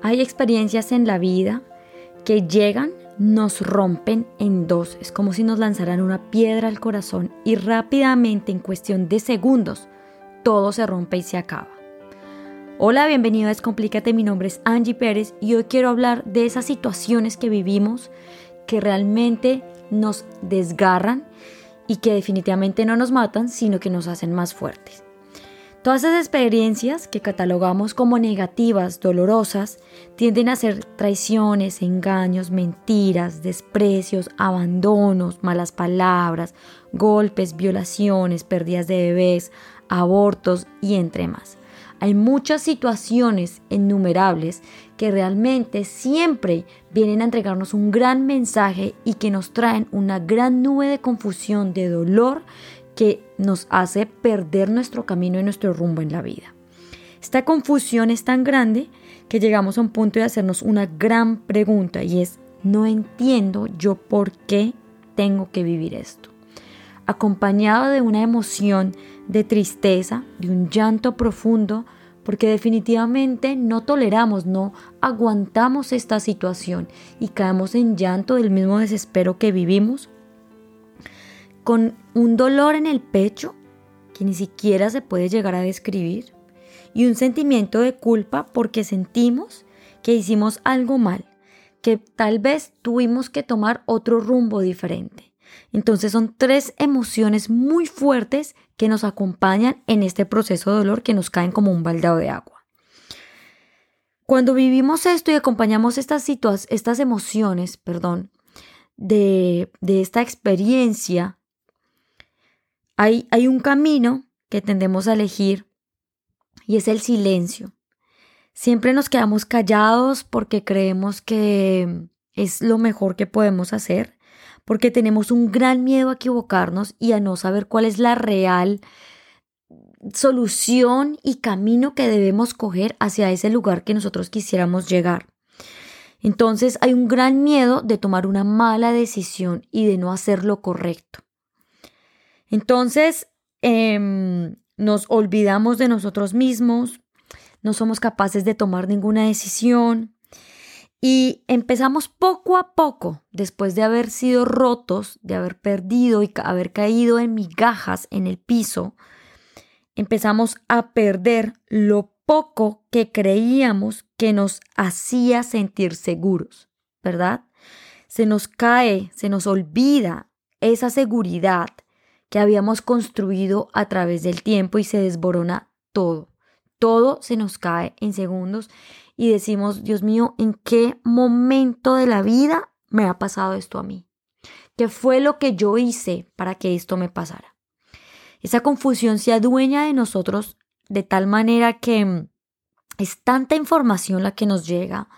Hay experiencias en la vida que llegan, nos rompen en dos. Es como si nos lanzaran una piedra al corazón y rápidamente, en cuestión de segundos, todo se rompe y se acaba. Hola, bienvenido a Descomplícate, mi nombre es Angie Pérez y hoy quiero hablar de esas situaciones que vivimos que realmente nos desgarran y que definitivamente no nos matan, sino que nos hacen más fuertes. Todas esas experiencias que catalogamos como negativas, dolorosas, tienden a ser traiciones, engaños, mentiras, desprecios, abandonos, malas palabras, golpes, violaciones, pérdidas de bebés, abortos y entre más. Hay muchas situaciones innumerables que realmente siempre vienen a entregarnos un gran mensaje y que nos traen una gran nube de confusión, de dolor que nos hace perder nuestro camino y nuestro rumbo en la vida. Esta confusión es tan grande que llegamos a un punto de hacernos una gran pregunta y es, no entiendo yo por qué tengo que vivir esto. Acompañado de una emoción de tristeza, de un llanto profundo, porque definitivamente no toleramos, no aguantamos esta situación y caemos en llanto del mismo desespero que vivimos, con un dolor en el pecho que ni siquiera se puede llegar a describir y un sentimiento de culpa porque sentimos que hicimos algo mal, que tal vez tuvimos que tomar otro rumbo diferente. Entonces son tres emociones muy fuertes que nos acompañan en este proceso de dolor que nos caen como un baldado de agua. Cuando vivimos esto y acompañamos estas, estas emociones, perdón, de, de esta experiencia, hay, un camino que tendemos a elegir y es el silencio. Siempre nos quedamos callados porque creemos que es lo mejor que podemos hacer porque tenemos un gran miedo a equivocarnos y a no saber cuál es la real solución y camino que debemos coger hacia ese lugar que nosotros quisiéramos llegar. Entonces hay un gran miedo de tomar una mala decisión y de no hacer lo correcto. Entonces em, nos olvidamos de nosotros mismos, no somos capaces de tomar ninguna decisión, y empezamos poco a poco, después de haber sido rotos, de haber perdido y haber caído en migajas en el piso, empezamos a perder lo poco que creíamos que nos hacía sentir seguros, ¿verdad? Se nos cae, se nos olvida esa seguridad que habíamos construido a través del tiempo y se desborona todo. Todo se nos cae en segundos y decimos, Dios mío, ¿en qué momento de la vida me ha pasado esto a mí? ¿Qué fue lo que yo hice para que esto me pasara? Esa confusión se adueña de nosotros de tal manera que mm, es tanta información la que nos llega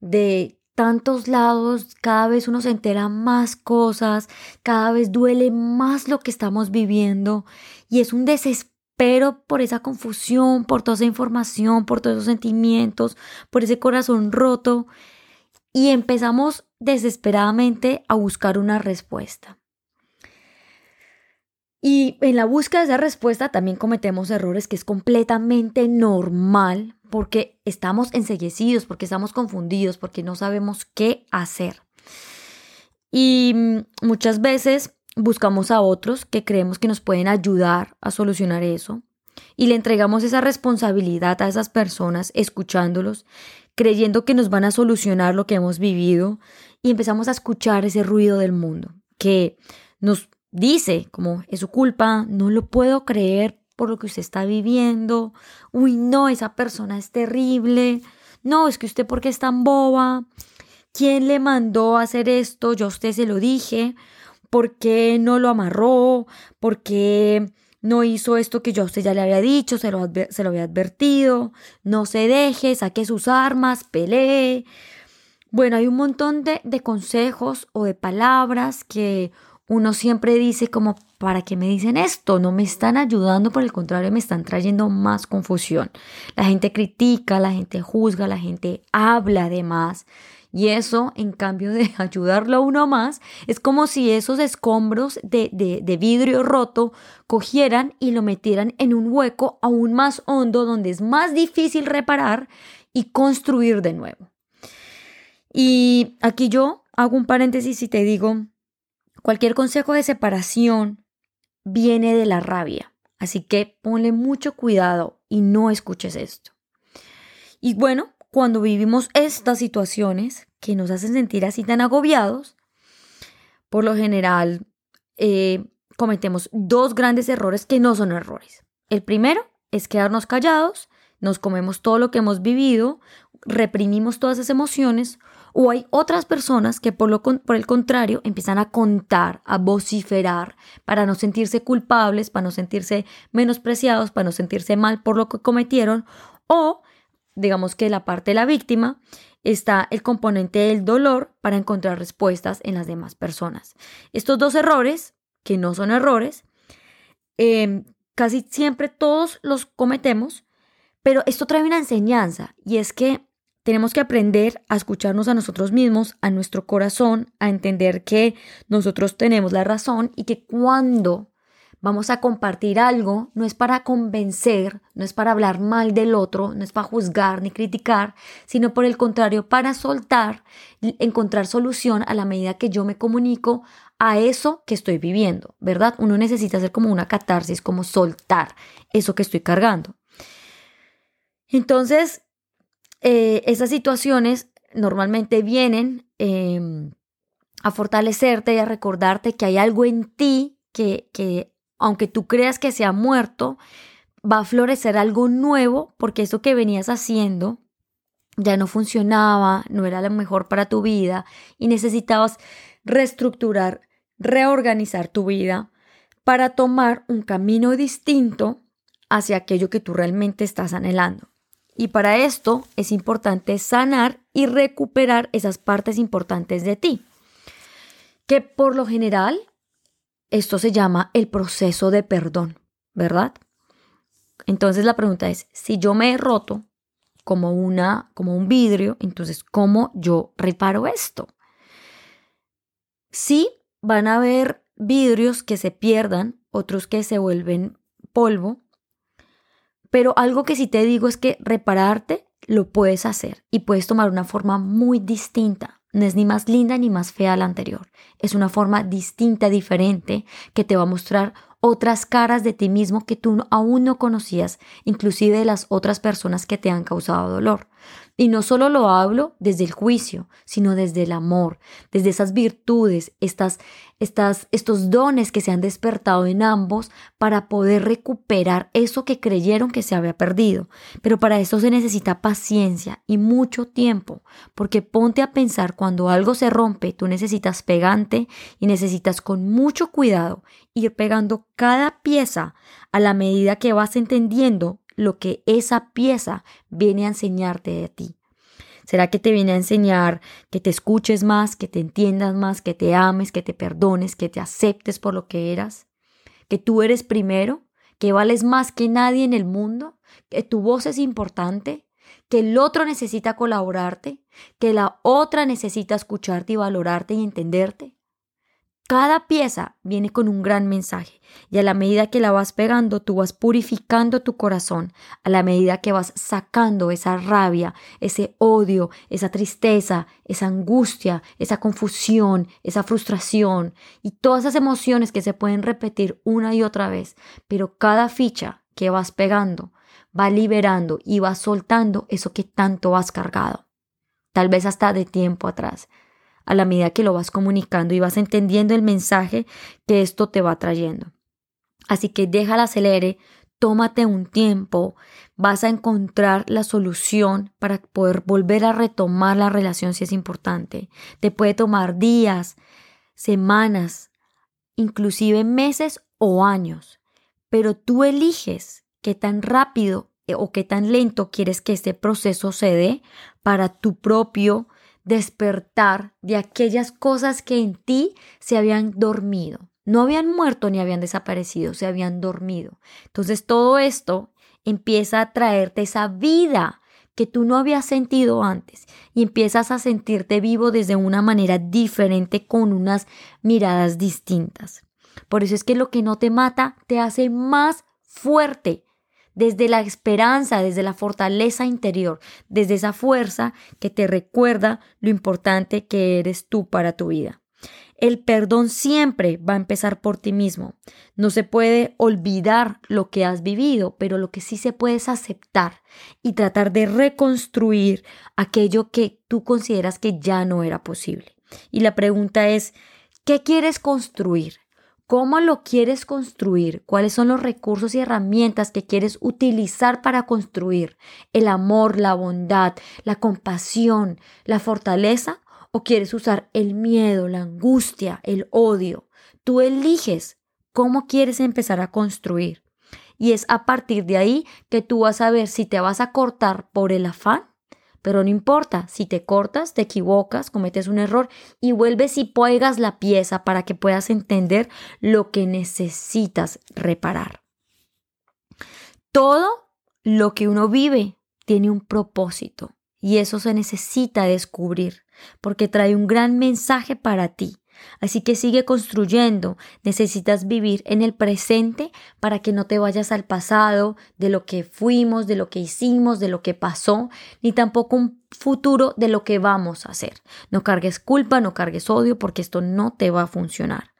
de tantos lados, cada vez uno se entera más cosas, cada vez duele más lo que estamos viviendo y es un desespero pero por esa confusión, por toda esa información, por todos esos sentimientos, por ese corazón roto, y empezamos desesperadamente a buscar una respuesta. Y en la búsqueda de esa respuesta también cometemos errores que es completamente normal porque estamos enseguecidos, porque estamos confundidos, porque no sabemos qué hacer. Y muchas veces buscamos a otros que creemos que nos pueden ayudar a solucionar eso y le entregamos esa responsabilidad a esas personas escuchándolos, creyendo que nos van a solucionar lo que hemos vivido y empezamos a escuchar ese ruido del mundo que nos dice como es su culpa, no lo puedo creer por lo que usted está viviendo, uy no, esa persona es terrible, no, es que usted porque es tan boba, ¿quién le mandó hacer esto? Yo a usted se lo dije, ¿Por qué no lo amarró? ¿Por qué no hizo esto que yo a usted ya le había dicho? Se lo, se lo había advertido. No se deje, saque sus armas, pelee. Bueno, hay un montón de, de consejos o de palabras que uno siempre dice como, ¿para qué me dicen esto? No me están ayudando, por el contrario, me están trayendo más confusión. La gente critica, la gente juzga, la gente habla de más. Y eso, en cambio de ayudarlo a uno más, es como si esos escombros de, de, vidrio roto cogieran y lo metieran en un hueco aún más hondo donde es más difícil reparar y construir de nuevo. Y aquí yo hago un paréntesis y te digo, cualquier consejo de separación viene de la rabia, así que ponle mucho cuidado y no escuches esto. Y bueno, cuando vivimos estas situaciones que nos hacen sentir así tan agobiados, por lo general eh, cometemos dos grandes errores que no son errores. El primero es quedarnos callados, nos comemos todo lo que hemos vivido, reprimimos todas esas emociones, o hay otras personas que por, lo, por el contrario empiezan a contar, a vociferar, para no sentirse culpables, para no sentirse menospreciados, para no sentirse mal por lo que cometieron, o digamos que la parte de la víctima está el componente del dolor para encontrar respuestas en las demás personas. Estos dos errores, que no son errores, em, casi siempre todos los cometemos, pero esto trae una enseñanza y es que tenemos que aprender a escucharnos a nosotros mismos, a nuestro corazón, a entender que nosotros tenemos la razón y que cuando vamos a compartir algo, no es para convencer, no es para hablar mal del otro, no es para juzgar ni criticar, sino por el contrario, para soltar, encontrar solución a la medida que yo me comunico a eso que estoy viviendo, ¿verdad? Uno necesita hacer como una catarsis, como soltar eso que estoy cargando. Entonces, eh, esas situaciones normalmente vienen em, a fortalecerte y a recordarte que hay algo en ti que, que aunque tú creas que se ha muerto, va a florecer algo nuevo porque eso que venías haciendo ya no funcionaba, no era lo mejor para tu vida y necesitabas reestructurar, reorganizar tu vida para tomar un camino distinto hacia aquello que tú realmente estás anhelando. Y para esto es importante sanar y recuperar esas partes importantes de ti, que por lo general esto se llama el proceso de perdón, ¿verdad? Entonces la pregunta es, si yo me he roto como una como un vidrio, entonces ¿cómo yo reparo esto? Sí, van a haber vidrios que se pierdan, otros que se vuelven polvo, pero algo que sí te digo es que repararte lo puedes hacer y puedes tomar una forma muy distinta. No es ni más linda ni más fea la anterior. Es una forma distinta, diferente, que te va a mostrar otras caras de ti mismo que tú aún no conocías, inclusive de las otras personas que te han causado dolor. Y no solo lo hablo desde el juicio, sino desde el amor, desde esas virtudes, estas, estas, estos dones que se han despertado en ambos para poder recuperar eso que creyeron que se había perdido. Pero para eso se necesita paciencia y mucho tiempo, porque ponte a pensar cuando algo se rompe, tú necesitas pegante y necesitas con mucho cuidado ir pegando cada pieza a la medida que vas entendiendo lo que esa pieza viene a enseñarte de ti. ¿Será que te viene a enseñar que te escuches más, que te entiendas más, que te ames, que te perdones, que te aceptes por lo que eras? ¿Que tú eres primero? ¿Que vales más que nadie en el mundo? ¿Que tu voz es importante? ¿Que el otro necesita colaborarte? ¿Que la otra necesita escucharte y valorarte y entenderte? Cada pieza viene con un gran mensaje y a la medida que la vas pegando, tú vas purificando tu corazón, a la medida que vas sacando esa rabia, ese odio, esa tristeza, esa angustia, esa confusión, esa frustración y todas esas emociones que se pueden repetir una y otra vez, pero cada ficha que vas pegando va liberando y va soltando eso que tanto has cargado, tal vez hasta de tiempo atrás a la medida que lo vas comunicando y vas entendiendo el mensaje que esto te va trayendo. Así que deja el acelere, tómate un tiempo, vas a encontrar la solución para poder volver a retomar la relación si es importante. Te puede tomar días, semanas, inclusive meses o años, pero tú eliges qué tan rápido o qué tan lento quieres que este proceso se dé para tu propio despertar de aquellas cosas que en ti se habían dormido. No habían muerto ni habían desaparecido, se habían dormido. Entonces todo esto empieza a traerte esa vida que tú no habías sentido antes y empiezas a sentirte vivo desde una manera diferente con unas miradas distintas. Por eso es que lo que no te mata te hace más fuerte, desde la esperanza, desde la fortaleza interior, desde esa fuerza que te recuerda lo importante que eres tú para tu vida. El perdón siempre va a empezar por ti mismo. No se puede olvidar lo que has vivido, pero lo que sí se puede es aceptar y tratar de reconstruir aquello que tú consideras que ya no era posible. Y la pregunta es, ¿qué quieres construir? ¿Cómo lo quieres construir? ¿Cuáles son los recursos y herramientas que quieres utilizar para construir? ¿El amor, la bondad, la compasión, la fortaleza? ¿O quieres usar el miedo, la angustia, el odio? Tú eliges cómo quieres empezar a construir. Y es a partir de ahí que tú vas a ver si te vas a cortar por el afán pero no importa, si te cortas, te equivocas, cometes un error y vuelves y puegas la pieza para que puedas entender lo que necesitas reparar. Todo lo que uno vive tiene un propósito y eso se necesita descubrir porque trae un gran mensaje para ti. Así que sigue construyendo. Necesitas vivir en el presente para que no te vayas al pasado, de lo que fuimos, de lo que hicimos, de lo que pasó, ni tampoco un futuro de lo que vamos a hacer. No cargues culpa, no cargues odio, porque esto no te va a funcionar.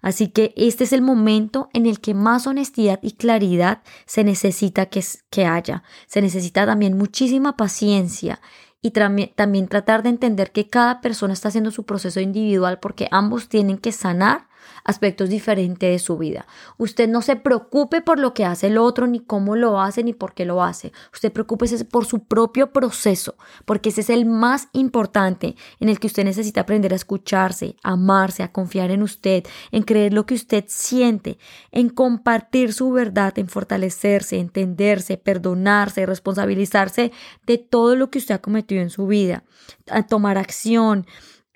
Así que este es el momento en el que más honestidad y claridad se necesita que, que haya. Se necesita también muchísima paciencia y también tratar de entender que cada persona está haciendo su proceso individual porque ambos tienen que sanar aspectos diferentes de su vida. Usted no se preocupe por lo que hace el otro, ni cómo lo hace, ni por qué lo hace. Usted preocúpese por su propio proceso, porque ese es el más importante en el que usted necesita aprender a escucharse, a amarse, a confiar en usted, en creer lo que usted siente, en compartir su verdad, en fortalecerse, entenderse, perdonarse, responsabilizarse de todo lo que usted ha cometido en su vida, a tomar acción,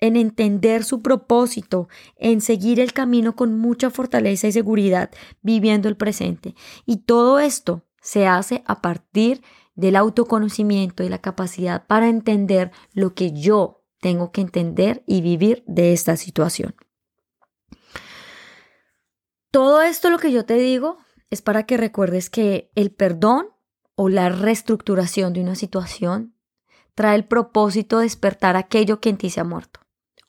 en entender su propósito, en seguir el camino con mucha fortaleza y seguridad, viviendo el presente. Y todo esto se hace a partir del autoconocimiento y la capacidad para entender lo que yo tengo que entender y vivir de esta situación. Todo esto lo que yo te digo es para que recuerdes que el perdón o la reestructuración de una situación trae el propósito de despertar aquello que en ti se ha muerto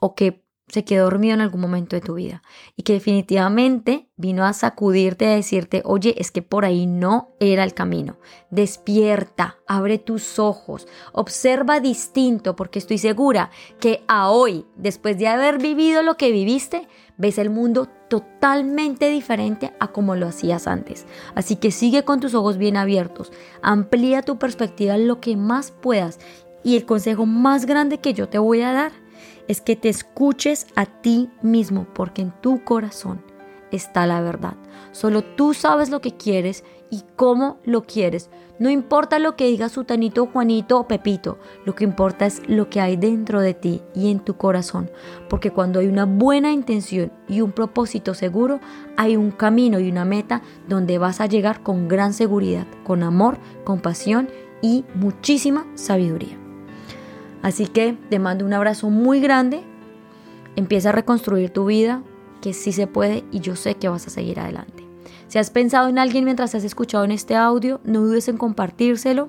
o que se quedó dormido en algún momento de tu vida y que definitivamente vino a sacudirte, a decirte, oye, es que por ahí no era el camino. Despierta, abre tus ojos, observa distinto, porque estoy segura que a hoy, después de haber vivido lo que viviste, ves el mundo totalmente diferente a como lo hacías antes. Así que sigue con tus ojos bien abiertos, amplía tu perspectiva lo que más puedas y el consejo más grande que yo te voy a dar es que te escuches a ti mismo, porque en tu corazón está la verdad. Solo tú sabes lo que quieres y cómo lo quieres. No importa lo que diga Sutanito, Juanito o Pepito, lo que importa es lo que hay dentro de ti y en tu corazón, porque cuando hay una buena intención y un propósito seguro, hay un camino y una meta donde vas a llegar con gran seguridad, con amor, compasión y muchísima sabiduría. Así que te mando un abrazo muy grande. Empieza a reconstruir tu vida, que sí se puede y yo sé que vas a seguir adelante. Si has pensado en alguien mientras has escuchado en este audio, no dudes en compartírselo.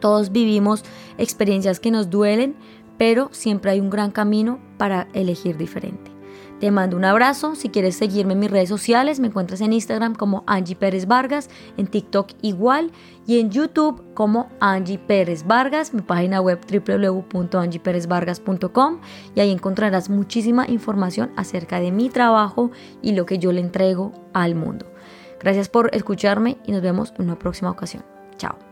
Todos vivimos experiencias que nos duelen, pero siempre hay un gran camino para elegir diferente. Te mando un abrazo. Si quieres seguirme en mis redes sociales, me encuentras en Instagram como Angie Pérez Vargas, en TikTok igual y en YouTube como Angie Pérez Vargas, mi página web www.angieperezvargas.com y ahí encontrarás muchísima información acerca de mi trabajo y lo que yo le entrego al mundo. Gracias por escucharme y nos vemos en una próxima ocasión. Chao.